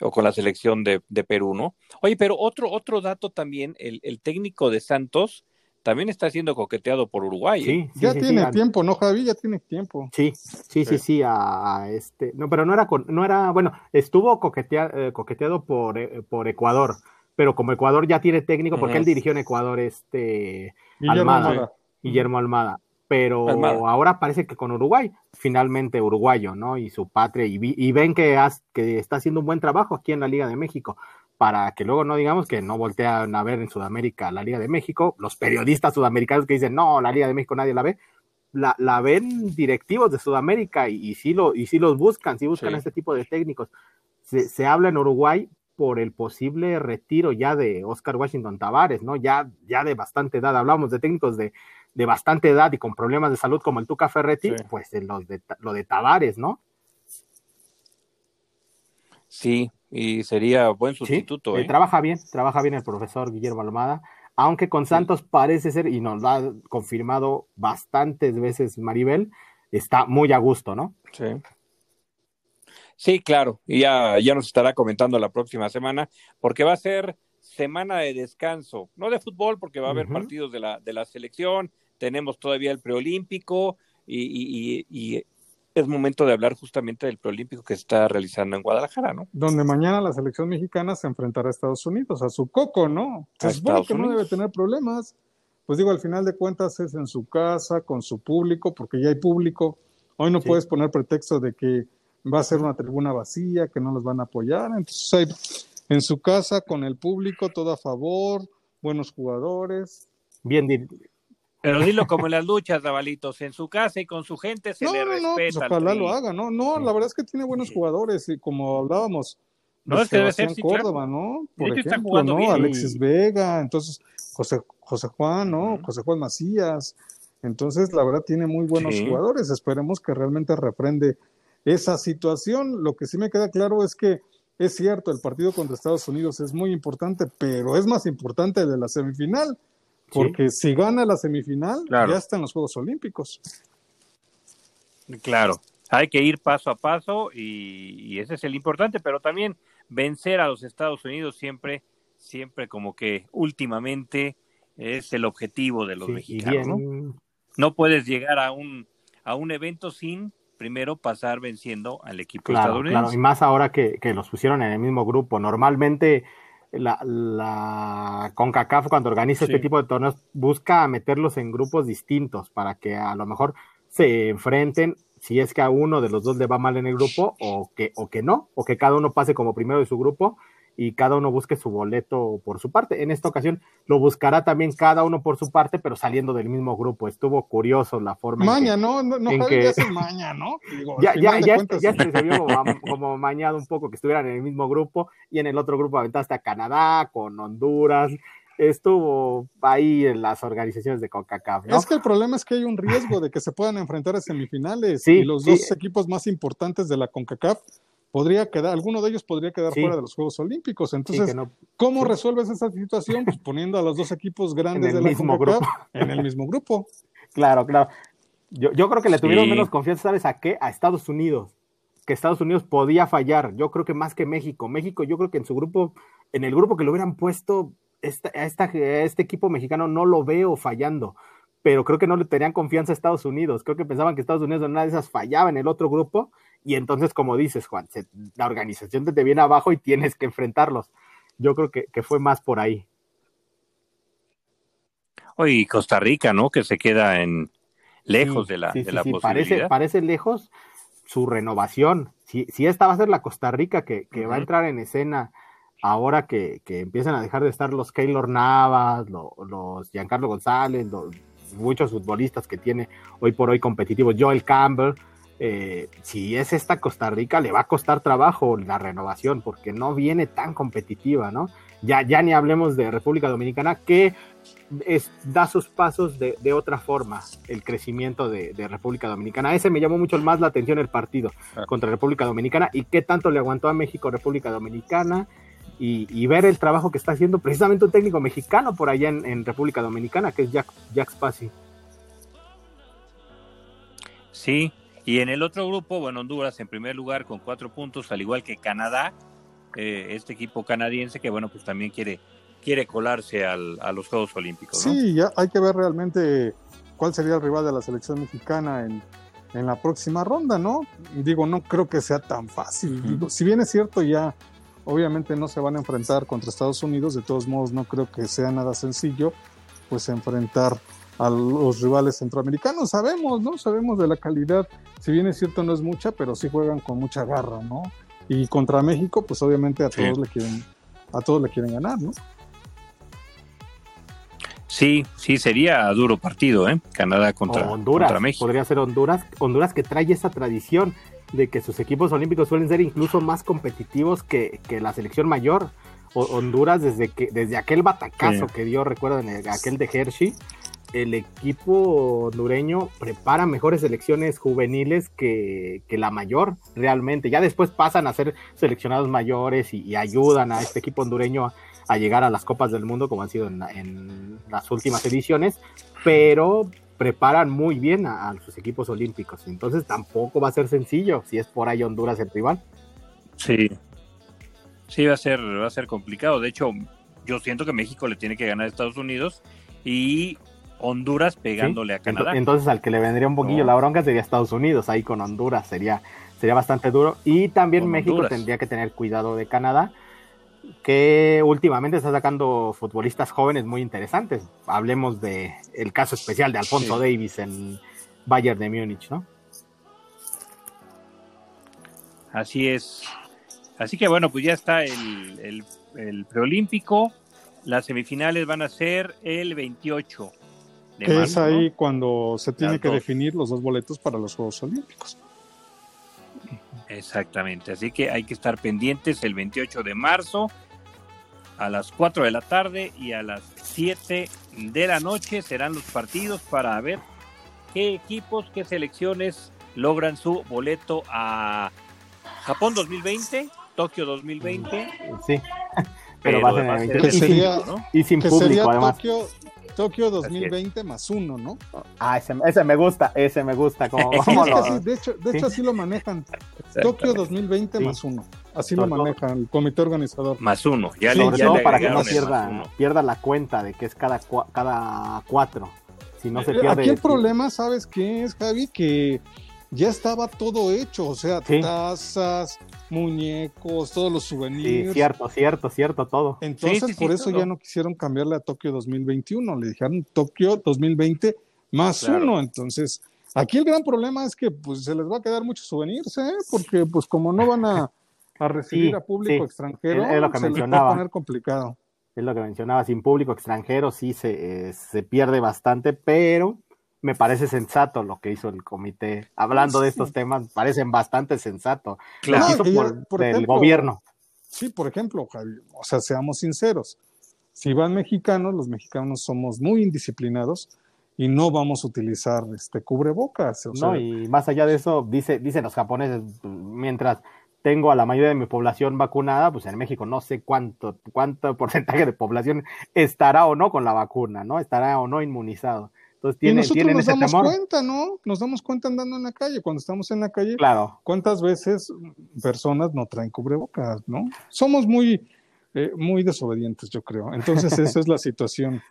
o con la selección de, de Perú, ¿no? Oye, pero otro, otro dato también, el, el técnico de Santos también está siendo coqueteado por Uruguay. ¿eh? Sí, ya tiene tiempo, ¿no, Javi? Ya tiene tiempo. Sí, sí, sí, sí, a, este, no, pero no era, con, no era, bueno, estuvo coqueteado, eh, coqueteado por, eh, por Ecuador, pero como Ecuador ya tiene técnico, porque él dirigió en Ecuador este Guillermo Almada, Guillermo Almada pero ahora parece que con Uruguay, finalmente uruguayo, ¿no? Y su patria, y, ven que, que está haciendo un buen trabajo aquí en la Liga de México, para que luego no digamos que no voltean a ver en Sudamérica la Liga de México, los periodistas sudamericanos que dicen, no, la Liga de México nadie la ve, la, la ven directivos de Sudamérica y, y, sí lo, y sí los buscan, sí buscan este tipo de técnicos. Se, se habla en Uruguay por el posible retiro ya de Oscar Washington Tavares, ¿no? Ya, ya de bastante edad, hablamos de técnicos de de bastante edad y con problemas de salud como el Tuca Ferretti, pues de los de, lo de Tavares, ¿no? Sí, y sería buen sustituto. Eh, ¿eh? trabaja bien, trabaja bien el profesor Guillermo Almada, aunque con Santos parece ser, y nos lo ha confirmado bastantes veces Maribel, está muy a gusto, ¿no? Sí. Sí, claro, y ya, ya nos estará comentando la próxima semana, porque va a ser semana de descanso, no de fútbol, porque va a haber partidos de la, de la selección, tenemos todavía el preolímpico y, y, es momento de hablar justamente del preolímpico que se está realizando en Guadalajara, ¿no? Donde mañana la selección mexicana se enfrentará a Estados Unidos, a su coco, ¿no? Se supone que no debe tener problemas. Pues digo, al final de cuentas es en su casa, con su público, porque ya hay público. Hoy no puedes poner pretexto de que va a ser una tribuna vacía, que no los van a apoyar. Entonces hay en su casa, con el público, todo a favor, buenos jugadores. Bien, pero dilo como en las luchas, Dabalitos, en su casa y con su gente se le respeta. No, pues ojalá lo haga, ¿no? No, la verdad es que tiene buenos jugadores y como hablábamos, no, es que debe ser Córdoba, ¿no? Por ejemplo, ¿no? Alexis Vega, entonces José, José Juan, ¿no? José Juan Macías. Entonces, la verdad, tiene muy buenos jugadores. Esperemos que realmente reprende esa situación. Lo que sí me queda claro es que es cierto, el partido contra Estados Unidos es muy importante, pero es más importante el de la semifinal. Porque si gana la semifinal, ya está en los Juegos Olímpicos. Claro, hay que ir paso a paso y, ese es el importante, pero también vencer a los Estados Unidos siempre, siempre como que últimamente es el objetivo de los mexicanos. ¿no? no puedes llegar a un, a un evento sin primero pasar venciendo al equipo estadounidense. Claro, y más ahora que, que los pusieron en el mismo grupo. Normalmente la, la CONCACAF cuando organiza este tipo de torneos busca meterlos en grupos distintos para que a lo mejor se enfrenten si es que a uno de los dos le va mal en el grupo o que, o que no, o que cada uno pase como primero de su grupo y cada uno busque su boleto por su parte. En esta ocasión lo buscará también cada uno por su parte, pero saliendo del mismo grupo. Estuvo curioso la forma maña, en que, ¿no? No, no que... maña, ¿no? ya, ya, ya, ya, se vio como, mañado un poco que estuvieran en el mismo grupo y en el otro grupo aventaste a Canadá con Honduras estuvo ahí en las organizaciones de CONCACAF. Es que el problema es que hay un riesgo de que se puedan enfrentar a semifinales y los dos equipos más importantes de la CONCACAF podría quedar, alguno de ellos podría quedar fuera de los Juegos Olímpicos. Entonces, ¿cómo resuelves esa situación? Pues poniendo a los dos equipos grandes del mismo grupo. en el mismo grupo. Claro, claro. Yo, yo creo que le tuvieron menos confianza, ¿sabes a qué? A Estados Unidos. Que Estados Unidos podía fallar. Yo creo que más que México. México, yo creo que en su grupo, en el grupo que lo hubieran puesto, esta, esta, este equipo mexicano no lo veo fallando pero creo que no le tenían confianza a Estados Unidos. Creo que pensaban que Estados Unidos en una de esas fallaba en el otro grupo y entonces, como dices, Juan, la organización te, viene abajo y tienes que enfrentarlos. yo creo que, que fue más por ahí. Oye, Costa Rica, ¿no? Que se queda en lejos de la, de la posibilidad. Parece, parece lejos su renovación. Si, si esta va a ser la Costa Rica que, que va a entrar en escena ahora que, que, empiezan a dejar de estar los Keylor Navas, los, los Giancarlo González, los, muchos futbolistas que tiene hoy por hoy competitivos, Joel Campbell, eh, si es esta Costa Rica, le va a costar trabajo la renovación porque no viene tan competitiva, ¿no? Ya, ya ni hablemos de República Dominicana, que es, da sus pasos de, de, otra forma el crecimiento de, de, República Dominicana. Ese me llamó mucho más la atención el partido ah. contra República Dominicana y qué tanto le aguantó a México República Dominicana y, y, ver el trabajo que está haciendo precisamente un técnico mexicano por allá en, en República Dominicana, que es Jack, Jack Spassi. Sí, y en el otro grupo, bueno, Honduras en primer lugar con cuatro puntos, al igual que Canadá, eh, este equipo canadiense que, bueno, pues también quiere, quiere colarse al, a los Juegos Olímpicos. ¿no? Sí, ya hay que ver realmente cuál sería el rival de la selección mexicana en, en la próxima ronda, ¿no? Digo, no creo que sea tan fácil. Uh -huh. Si bien es cierto, ya obviamente no se van a enfrentar contra Estados Unidos, de todos modos no creo que sea nada sencillo, pues enfrentar a los rivales centroamericanos. Sabemos, ¿no? Sabemos de la calidad, si bien es cierto no es mucha, pero sí juegan con mucha garra, ¿no? Y contra México, pues obviamente a todos sí. le quieren, a todos le quieren ganar, ¿no? Sí, sí, sería duro partido, ¿eh? Canadá contra, Honduras, contra México. Podría ser Honduras, Honduras que trae esa tradición de que sus equipos olímpicos suelen ser incluso más competitivos que, que la selección mayor. O, Honduras, desde, que, desde aquel batacazo sí. que dio, recuerdan, aquel de Hershey, el equipo hondureño prepara mejores selecciones juveniles que, que, la mayor, realmente. Ya después pasan a ser seleccionados mayores y, ayudan a este equipo hondureño a, llegar a las Copas del Mundo, como han sido en, en las últimas ediciones, pero preparan muy bien a, a, sus equipos olímpicos. Entonces tampoco va a ser sencillo si es por ahí Honduras el rival. Sí. Sí, va a ser, va a ser complicado. De hecho, yo siento que México le tiene que ganar a Estados Unidos y Honduras pegándole ¿Sí? a Canadá. Entonces al que le vendría un poquillo no. la bronca sería Estados Unidos, ahí con Honduras sería, sería bastante duro. Y también con México Honduras. tendría que tener cuidado de Canadá, que últimamente está sacando futbolistas jóvenes muy interesantes. Hablemos de el caso especial de Alfonso sí. Davis en Bayern de Múnich, ¿no? Así es. Así que bueno, pues ya está el, el, el preolímpico. Las semifinales van a ser el 28 que marzo, es ahí ¿no? cuando se tiene Las que dos. definir los dos boletos para los Juegos Olímpicos. Exactamente, así que hay que estar pendientes el 28 de marzo a las 4 de la tarde y a las 7 de la noche serán los partidos para ver qué equipos, qué selecciones logran su boleto a Japón 2020, Tokio 2020. Sí, pero, pero va a ser, que sería, ¿no? y sin público además. Tokio, Tokio 2020 más uno, ¿no? Ah, ese, ese, me gusta, ese me gusta. Como, sí, de hecho, de hecho así lo manejan. Tokio 2020 sí. más uno. Así lo maneja el comité organizador. Más uno. Ya Sobre le, ya todo para que no pierda, pierda la cuenta de que es cada, cada cuatro. Si no se pierde. Aquí el problema, ¿sabes qué es, Javi? Que ya estaba todo hecho, o sea, sí. tazas, muñecos, todos los souvenirs. Sí, cierto, cierto, cierto, todo. Entonces, sí, sí, por eso todo. ya no quisieron cambiarle a Tokio 2021, le dijeron Tokio 2020 más claro. uno. Entonces, aquí el gran problema es que pues se les va a quedar muchos souvenirs, ¿eh? porque pues como no van a, a recibir a público extranjero, es, es lo que se mencionaba. les va a poner complicado. Es lo que mencionaba, sin público extranjero sí se, eh, se pierde bastante, pero me parece sensato lo que hizo el comité. Hablando sí. de estos temas, parecen bastante sensato. Claro, no, por, por ejemplo, el gobierno. Sí, por ejemplo, Javi, o sea, seamos sinceros. Si van mexicanos, los mexicanos somos muy indisciplinados y no vamos a utilizar este cubrebocas. O sea, no, y más allá de eso, dice, dicen los japoneses, mientras tengo a la mayoría de mi población vacunada, pues en México no sé cuánto, cuánto porcentaje de población estará o no con la vacuna, ¿no? Estará o no inmunizado. Entonces tiene, y nosotros nos damos temor. cuenta, ¿no? Nos damos cuenta andando en la calle. Cuando estamos en la calle, claro. ¿cuántas veces personas no traen cubrebocas, no? Somos muy, eh, muy desobedientes, yo creo. Entonces esa es la situación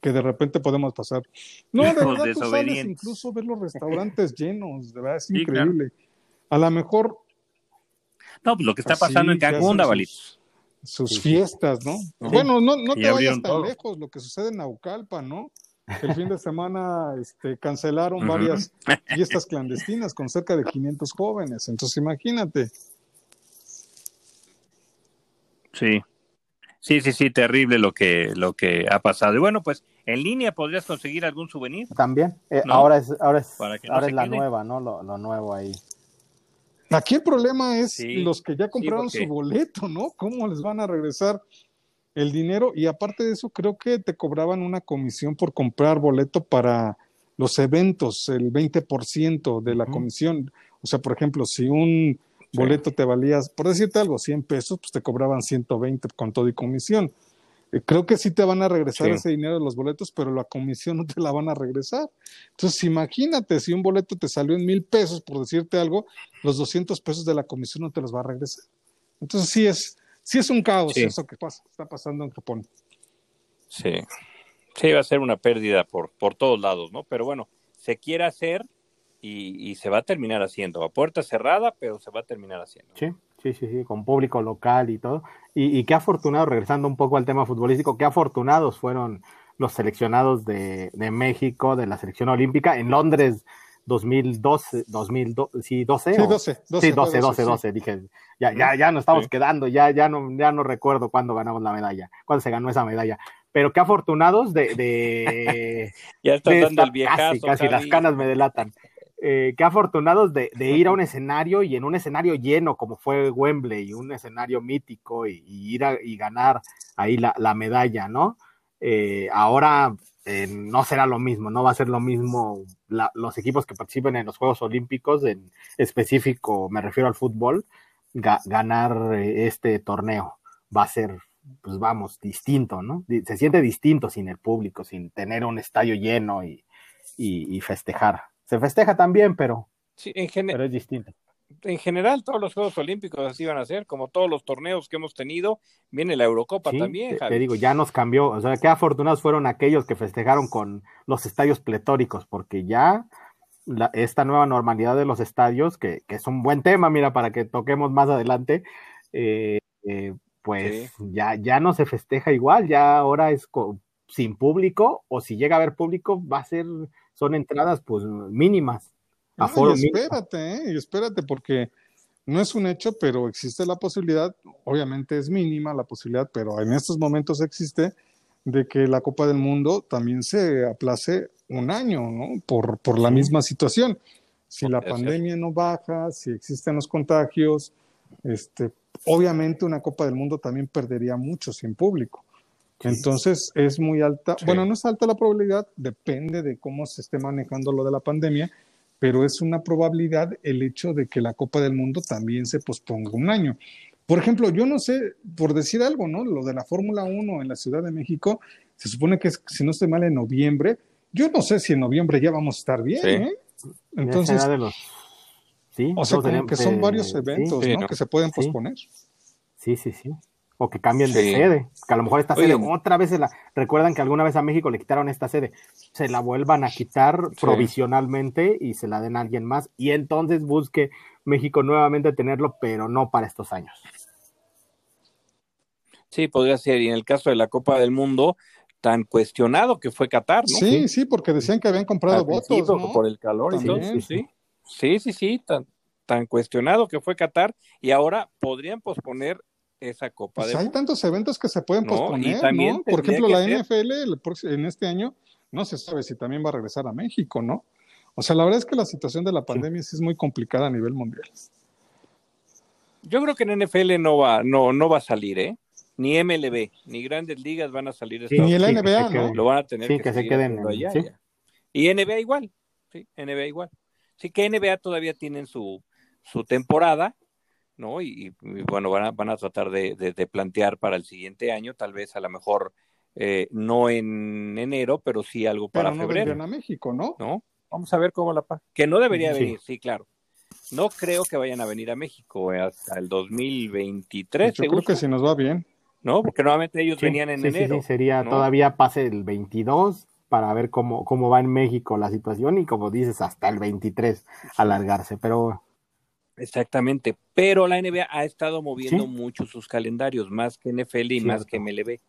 que de repente podemos pasar. No, de verdad tú sales incluso ver los restaurantes llenos, de verdad es increíble. Sí, claro. A lo mejor... No, pues lo que está pasando en Cancún, Davalito. sus fiestas, ¿no? Bueno, no, no te vayas tan lejos, lo que sucede en Naucalpa, ¿no? El fin de semana este, cancelaron varias fiestas clandestinas con cerca de 500 jóvenes. Entonces, imagínate. Sí, sí, sí, sí, terrible lo que, lo que ha pasado. Y bueno, pues en línea podrías conseguir algún souvenir. También. Eh, ahora es, ahora es, ahora es la nueva, ¿no? Lo, lo, nuevo ahí. Aquí el problema es los que ya compraron su boleto, ¿no? ¿Cómo les van a regresar el dinero y aparte de eso creo que te cobraban una comisión por comprar boleto para los eventos, el 20% de la comisión. O sea, por ejemplo, si un boleto te valía, por decirte algo, 100 pesos, pues te cobraban 120 con todo y comisión. Eh, creo que sí te van a regresar ese dinero de los boletos, pero la comisión no te la van a regresar. Entonces, imagínate, si un boleto te salió en mil pesos, por decirte algo, los 200 pesos de la comisión no te los va a regresar. Entonces, sí es, sí es un caos eso que pasa, está pasando en Japón. Sí, sí, va a ser una pérdida por, por todos lados, ¿no? Pero bueno, se quiere hacer y, se va a terminar haciendo, a puerta cerrada, pero se va a terminar haciendo. Sí, sí, sí, sí, con público local y todo. Y, y qué afortunado, regresando un poco al tema futbolístico, qué afortunados fueron los seleccionados de, de México, de la selección olímpica. En Londres 2012, 2012, sí, 12. Sí, 12, 12, sí, 12, 12, 12, dije, ya, ya, ya nos estamos quedando, ya, ya no, ya no recuerdo cuándo ganamos la medalla, cuándo se ganó esa medalla, pero qué afortunados de, de ya está dando el viejazo, casi, casi las canas me delatan. Eh, qué afortunados de, de, ir a un escenario y en un escenario lleno como fue Wembley, un escenario mítico y, y ir a, y ganar ahí la, la medalla, ¿no? Eh, ahora eh, no será lo mismo, no va a ser lo mismo los equipos que participen en los Juegos Olímpicos, en específico me refiero al fútbol, ganar eh, este torneo. Va a ser, pues vamos, distinto, ¿no? Se siente distinto sin el público, sin tener un estadio lleno y, y, festejar. Se festeja también, pero, sí, en pero es distinto en general todos los Juegos Olímpicos así van a ser, como todos los torneos que hemos tenido, viene la Eurocopa también. Te, digo, ya nos cambió, o sea, qué afortunados fueron aquellos que festejaron con los estadios pletóricos, porque ya esta nueva normalidad de los estadios, que, que, es un buen tema, mira, para que toquemos más adelante, eh, eh, pues ya, ya no se festeja igual, ya ahora es sin público, o si llega a haber público, va a ser, son entradas pues mínimas y espérate, ¿eh? y espérate, porque no es un hecho, pero existe la posibilidad, obviamente es mínima la posibilidad, pero en estos momentos existe, de que la Copa del Mundo también se aplace un año, ¿no? Por, por la misma situación. Si la pandemia no baja, si existen los contagios, este, obviamente una Copa del Mundo también perdería mucho sin público. Entonces es muy alta, bueno, no es alta la probabilidad, depende de cómo se esté manejando lo de la pandemia pero es una probabilidad el hecho de que la Copa del Mundo también se posponga un año. Por ejemplo, yo no sé, por decir algo, ¿no? Lo de la Fórmula 1 en la Ciudad de México, se supone que es, si no estoy mal, en noviembre. Yo no sé si en noviembre ya vamos a estar bien, ¿eh? Entonces, sí, o sea, como que son varios eventos, ¿no? Que se pueden posponer. Sí, sí, sí o que cambien de sede, que a lo mejor esta sede otra vez se la recuerdan que alguna vez a México le quitaron esta sede, se la vuelvan a quitar provisionalmente y se la den a alguien más y entonces busque México nuevamente tenerlo, pero no para estos años. Sí, podría ser. Y en el caso de la Copa del Mundo, tan cuestionado que fue Qatar, ¿no? Sí, sí, porque decían que habían comprado votos, ¿no? Por el calor, entonces, sí, sí, sí, sí, tan, tan cuestionado que fue Qatar y ahora podrían posponer esa Copa pues Hay tantos eventos que se pueden posponer, ¿no? Por ejemplo, la NFL en este año no se sabe si también va a regresar a México, ¿no? O sea, la verdad es que la situación de la pandemia sí, es muy complicada a nivel mundial. Yo creo que en NFL no va, no, no va a salir, ¿eh? Ni MLB, ni Grandes Ligas van a salir. ni el NBA, ¿no? Lo van a tener que, que se queden allá, Y NBA igual, sí, NBA igual. Sí que NBA todavía tienen su, su temporada, ¿no? Y, bueno, van a, van a tratar de, de, plantear para el siguiente año, tal vez a lo mejor eh, no en enero, pero sí algo para pero no febrero. a México, ¿no? ¿no? Vamos a ver cómo la pasa. Que no debería venir, sí, claro. No creo que vayan a venir a México eh, hasta el 2023. Yo creo que si nos va bien. No, porque nuevamente ellos venían en enero. Sí, sería todavía pase el 22 para ver cómo, cómo va en México la situación y como dices, hasta el 23 alargarse. Pero Exactamente, pero la NBA ha estado moviendo mucho sus calendarios, más que NFL y más que MLB,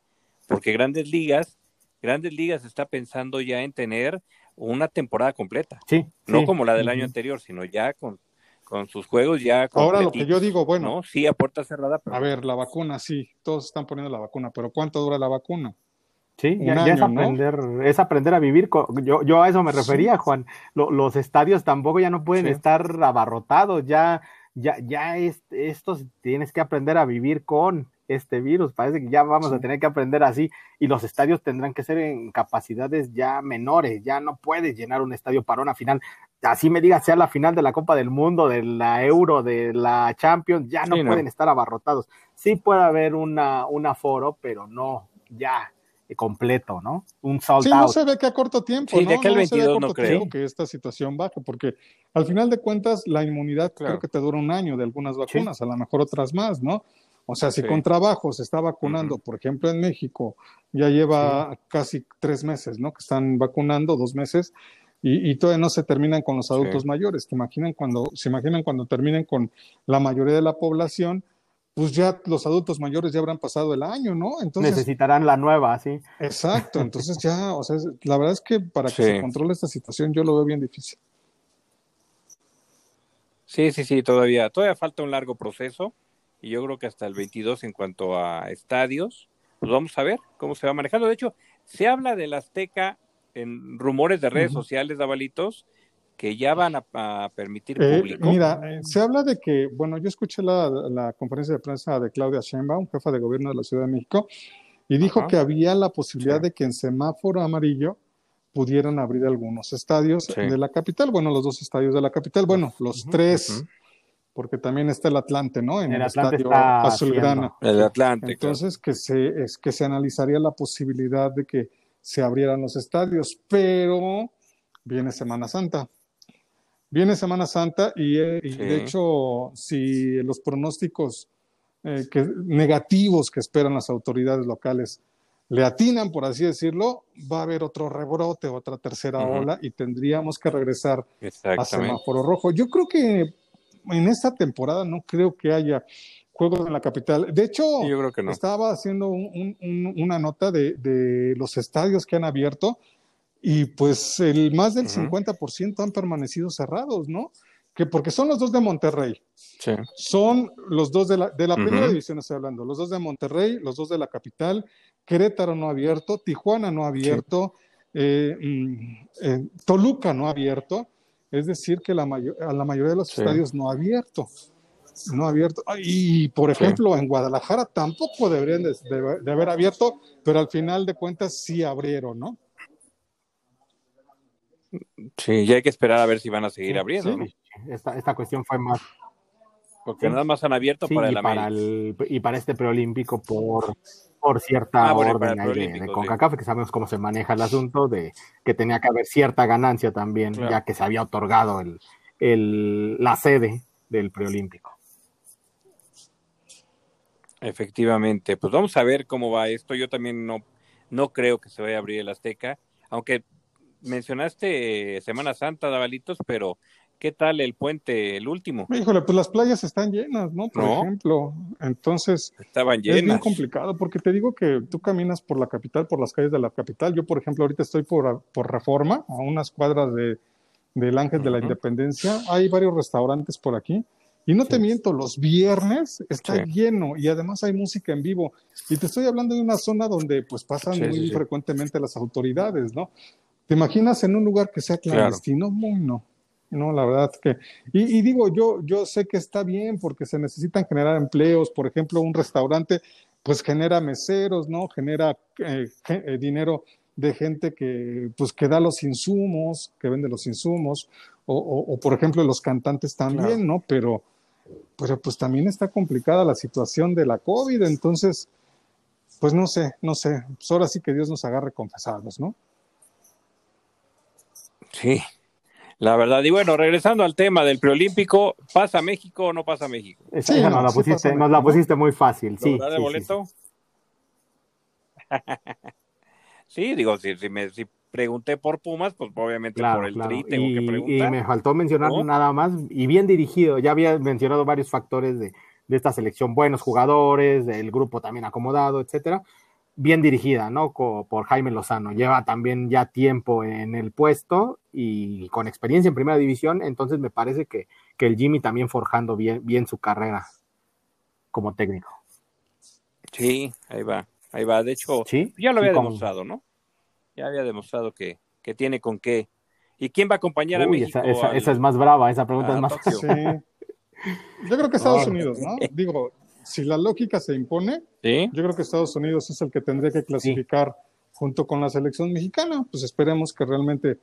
porque Grandes Ligas, Grandes Ligas está pensando ya en tener una temporada completa, sí, no como la del año anterior, sino ya con, con sus juegos ya. Ahora lo que yo digo, bueno, sí a puerta cerrada. A ver, la vacuna, sí, todos están poniendo la vacuna, pero ¿cuánto dura la vacuna? Sí, ya, es aprender, es aprender a vivir. yo, yo a eso me refería, Juan. los estadios tampoco ya no pueden estar abarrotados, ya, ya, ya es, estos tienes que aprender a vivir con este virus. Parece que ya vamos a tener que aprender así. Y los estadios tendrán que ser en capacidades ya menores. Ya no puedes llenar un estadio para una final. Así me diga, sea la final de la Copa del Mundo, de la Euro, de la Champions, ya no pueden estar abarrotados. Sí puede haber una, un aforo, pero no, ya completo, ¿no? Un sold sí, no se ve que a corto tiempo, sí, ¿no? de que el 22 no, creo. que esta situación baje, porque al final de cuentas la inmunidad creo que te dura un año de algunas vacunas, a lo mejor otras más, ¿no? O sea, si con trabajo se está vacunando, por ejemplo, en México, ya lleva casi tres meses, ¿no? Que están vacunando, dos meses, y, y todavía no se terminan con los adultos mayores. ¿Te imaginan cuando, se imaginan cuando terminen con la mayoría de la población? Pues ya los adultos mayores ya habrán pasado el año, ¿no? Entonces necesitarán la nueva, sí. Exacto, entonces ya, o sea, la verdad es que para que se controle esta situación yo lo veo bien difícil. Sí, sí, sí, todavía, todavía falta un largo proceso y yo creo que hasta el 22 en cuanto a estadios, pues vamos a ver cómo se va manejando. De hecho, se habla del Azteca en rumores de redes sociales, Dabalitos, que ya van a, permitir eh, público. mira, eh, se habla de que, bueno, yo escuché la, conferencia de prensa de Claudia Sheinbaum, jefa de gobierno de la Ciudad de México, y dijo que había la posibilidad de que en semáforo amarillo pudieran abrir algunos estadios de la capital, bueno, los dos estadios de la capital, bueno, los tres, porque también está el Atlante, ¿no? En el, estadio azulgrana. El Atlante. Entonces, que se, es que se analizaría la posibilidad de que se abrieran los estadios, pero viene Semana Santa. Viene Semana Santa y, eh, de hecho, si los pronósticos eh, que, negativos que esperan las autoridades locales le atinan, por así decirlo, va a haber otro rebrote, otra tercera ola y tendríamos que regresar a semáforo rojo. Yo creo que en esta temporada no creo que haya juegos en la capital. De hecho, estaba haciendo una nota de, de, los estadios que han abierto y pues el más del 50% han permanecido cerrados, ¿no? Que porque son los dos de Monterrey. Sí. Son los dos de la, de la primera división, estoy hablando, los dos de Monterrey, los dos de la capital, Querétaro no ha abierto, Tijuana no ha abierto, eh, mm, eh, Toluca no ha abierto, es decir, que la a la mayoría de los estadios no ha abierto. No ha abierto. Y, por ejemplo, en Guadalajara tampoco deberían de haber abierto, pero al final de cuentas sí abrieron, ¿no? Sí, ya hay que esperar a ver si van a seguir abriendo. Esta, esta cuestión fue más. Porque nada más han abierto para, el, y para el y para este preolímpico por, por cierta ah, orden de, CONCACAF, que sabemos cómo se maneja el asunto, de que tenía que haber cierta ganancia también, ya que se había otorgado el, el, la sede del preolímpico. Efectivamente, pues vamos a ver cómo va esto. Yo también no, no creo que se vaya a abrir el Azteca, aunque mencionaste Semana Santa, Davalitos, pero ¿qué tal el puente, el último? Híjole, pues las playas están llenas, ¿no? Por ejemplo. Entonces, estaban llenas. Es bien complicado porque te digo que tú caminas por la capital, por las calles de la capital. Yo, por ejemplo, ahorita estoy por, por Reforma, a unas cuadras de, del Ángel de la Independencia. Hay varios restaurantes por aquí. Y no te miento, los viernes está lleno y además hay música en vivo. Y te estoy hablando de una zona donde pues pasan muy frecuentemente las autoridades, ¿no? ¿Te imaginas en un lugar que sea clandestino? Muy no. No, la verdad que. Y, digo, yo, yo sé que está bien porque se necesitan generar empleos. Por ejemplo, un restaurante, pues genera meseros, ¿no? Genera eh, eh, dinero de gente que, pues, que da los insumos, que vende los insumos. O, o, por ejemplo, los cantantes también, ¿no? Pero, pero pues también está complicada la situación de la COVID. Entonces, pues no sé, no sé. Pues ahora sí que Dios nos agarre confesados, ¿no? Sí, la verdad. Y bueno, regresando al tema del preolímpico, ¿pasa México o no pasa México? Sí, nos, la pusiste, nos la pusiste muy fácil, sí. de boleto? Sí, digo, si, si, pregunté por Pumas, pues obviamente Claro, por el claro. Tri tengo y, que y preguntar. me faltó mencionar ¿no? nada más, y bien dirigido, ya había mencionado varios factores de, de esta selección, buenos jugadores, del grupo también acomodado, etcétera, bien dirigida, ¿no? Co- por Jaime Lozano, lleva también ya tiempo en el puesto y con experiencia en primera división, entonces me parece que, que el Jimmy también forjando bien, bien su carrera como técnico. Sí, ahí va, ahí va. De hecho, ¿Sí? ya lo había demostrado, ¿no? Ya había demostrado que, que tiene con qué. ¿Y quién va a acompañar a México? esa, esa- al- esa es más brava, esa pregunta es más... Sí. Yo creo que Estados. Unidos, ¿no? Digo, si la lógica se impone, ¿Sí? yo creo que Estados Unidos es el que tendría que clasificar junto con la selección mexicana. Pues esperemos que realmente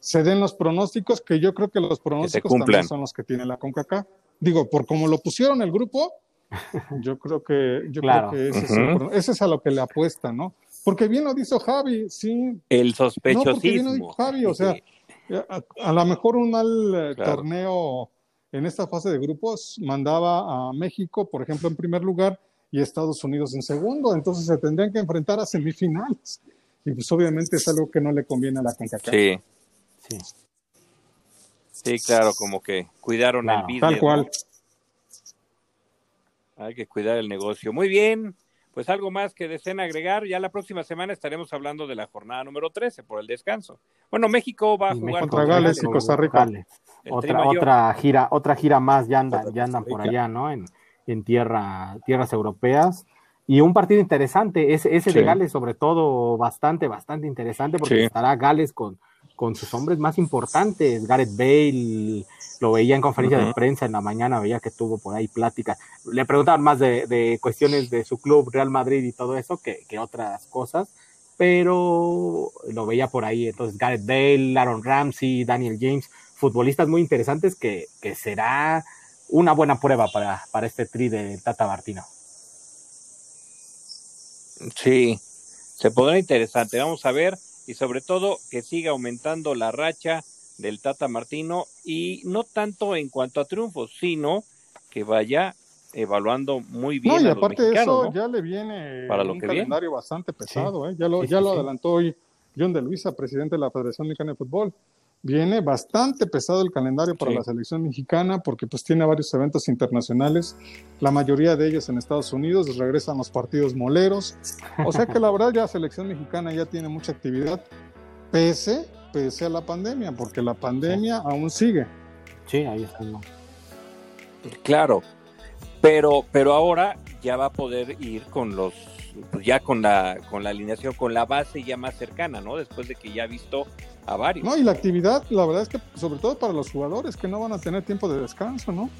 se den los pronósticos, que yo creo que los pronósticos también son los que tiene la CONCACAF. Digo, por como lo pusieron el grupo, yo creo que, yo Claro. creo que ese, es el ese es a lo que le apuesta, ¿no? Porque bien lo dijo Javi, sí, El No, porque bien lo sospechosismo. dijo Javi, o sea, Sí. a, a lo mejor un mal eh, Claro. torneo en esta fase de grupos mandaba a México, por ejemplo, en primer lugar y a Estados Unidos en segundo, entonces se tendrían que enfrentar a semifinales. Y pues obviamente es algo que no le conviene a la CONCACAF. sí, Sí. sí, claro, como que cuidaron Claro, el business. Tal ¿no? cual. Hay que cuidar el negocio. Muy bien, pues algo más que deseen agregar. Ya la próxima semana estaremos hablando de la jornada número 13 por el descanso. Bueno, México va a Y jugar contra Gales y Costa Rica. Otra, otra gira, otra gira más ya andan, ya andan por allá, ¿no? En, en tierra, tierras europeas. Y un partido interesante, ese, ese de Sí. Gales, sobre todo, bastante, bastante interesante, porque Sí. estará Gales con, con sus hombres más importantes. Gareth Bale, lo veía en conferencia de prensa en la mañana, veía que tuvo por ahí plática. Le preguntaban más de, de cuestiones de su club, Real Madrid y todo eso, que, que otras cosas pero lo veía por ahí. Entonces, Gareth Bale, Aaron Ramsey, Daniel James, futbolistas muy interesantes que, que será una buena prueba para, para este tri de Tata Martino. Sí, se pondrá interesante. Vamos a ver y sobre todo que siga aumentando la racha del Tata Martino y no tanto en cuanto a triunfos, sino que vaya evaluando muy bien No, y a los aparte de mexicanos, eso, ¿no? ya le viene Para lo un que viene. calendario bastante pesado, ¿eh? Ya lo, Sí, ya sí, lo sí. adelantó hoy John de Luisa, presidente de la Federación Mexicana de Fútbol. Viene bastante pesado el calendario para Sí. la selección mexicana porque pues tiene varios eventos internacionales, la mayoría de ellos en Estados Unidos, regresan los partidos moleros. O sea que la verdad ya la selección mexicana ya tiene mucha actividad, pese, pese a la pandemia, porque la pandemia aún sigue. Sí, ahí está. ¿no? Claro, pero, pero ahora ya va a poder ir con los, pues ya con la, con la alineación, con la base ya más cercana, ¿no? Después de que ya ha visto a varios. No, y la actividad, la verdad es que sobre todo para los jugadores que no van a tener tiempo de descanso, ¿no?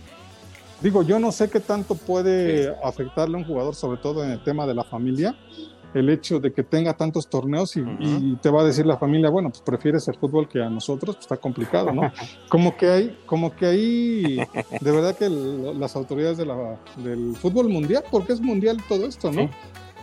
Digo, yo no sé qué tanto puede afectarle a un jugador, sobre todo en el tema de la familia, el hecho de que tenga tantos torneos y, te va a decir la familia, bueno, pues prefieres el fútbol que a nosotros, pues está complicado, ¿no? Como que hay, como que ahí, de verdad que el- las autoridades de la- del fútbol mundial, porque es mundial todo esto, ¿no? Sí.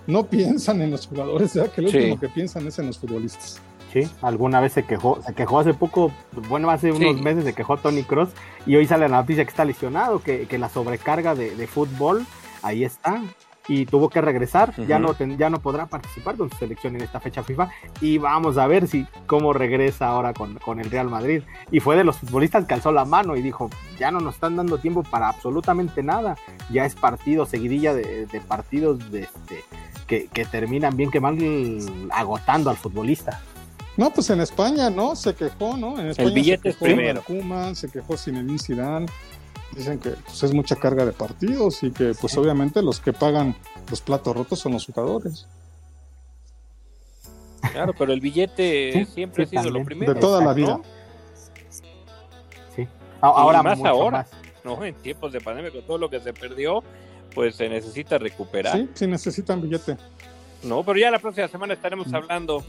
No piensan en los jugadores, ya que lo Sí. último que piensan es en los futbolistas. Sí, alguna vez se quejó, se quejó hace poco, bueno, hace Sí. unos meses se quejó Tony Cross y hoy sale la noticia que está lesionado, que, que la sobrecarga de, de fútbol ahí está y tuvo que regresar, ya, no ten- ya no podrá participar con su selección en esta fecha FIFA y vamos a ver si cómo regresa ahora con, con el Real Madrid. Y fue de los futbolistas que alzó la mano y dijo, ya no nos están dando tiempo para absolutamente nada, ya es partido, seguidilla de, de partidos de este, que, que terminan bien que mal agotando al futbolista. No, pues en España, ¿no? Se quejó, ¿no? En España billete se es quejó primero. Koeman, se quejó Zinedine Zidane. Dicen que pues, es mucha carga de partidos y que, pues, obviamente los que pagan los platos rotos son los jugadores. Claro, pero el billete Sí, siempre sí, ha sido lo también. primero. De toda la ¿no? vida. Sí. Ahora más mucho ahora. más. ¿no? En tiempos de pandemia, con todo lo que se perdió, pues se necesita recuperar, Sí, sí necesitan billete. ¿no? Pero ya la próxima semana estaremos Mm. hablando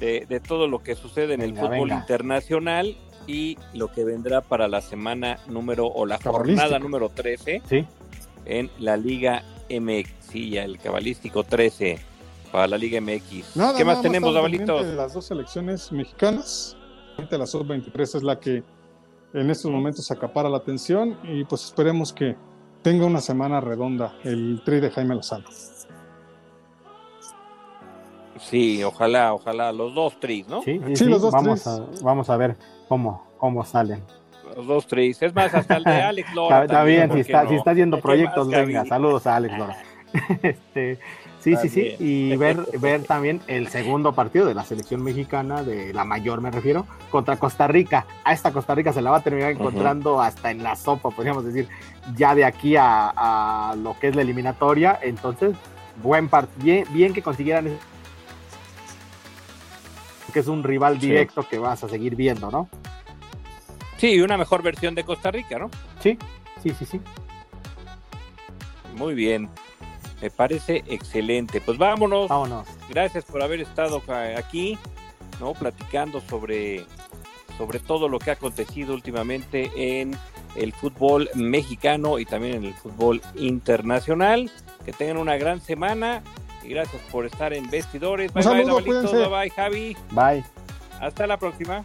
de, de todo lo que sucede en el Venga, fútbol venga. internacional y lo que vendrá para la semana número o la jornada número 13 Sí. en la Liga MX, sí, ya el cabalístico 13 para la Liga MX. Nada, ¿Qué más nada tenemos, Dabalito? De las dos selecciones mexicanas, la sub-23 es la que en estos momentos acapara la atención y pues esperemos que tenga una semana redonda el tri de Jaime Lozano. Sí, ojalá, ojalá, los dos tris, ¿no? Sí, sí, Sí, sí, los dos, vamos, tres. a, vamos a ver cómo, cómo salen. Los dos tris. Es más, hasta el de Alex Lora. está también, bien, ¿por si está, no? si está haciendo ¿Qué proyectos, venga, saludos a Alex Lora. este, sí, sí, sí, y ver, ver también el segundo partido de la selección mexicana, de la mayor me refiero, contra Costa Rica. A esta Costa Rica se la va a terminar encontrando hasta en la sopa, podríamos decir, ya de aquí a, a lo que es la eliminatoria. Entonces, buen partido, bien, bien que consiguieran ese- que es un rival Sí. directo que vas a seguir viendo, ¿no? Sí, una mejor versión de Costa Rica, ¿no? Sí, sí, sí, sí. Muy bien. Me parece excelente. Pues vámonos. Vámonos. Gracias por haber estado aquí, ¿no? Platicando sobre, sobre todo lo que ha acontecido últimamente en el fútbol mexicano y también en el fútbol internacional. Que tengan una gran semana y gracias por estar en Vestidores. Un Bye bye, cuídense. Bye bye, Javi. Bye. Hasta la próxima.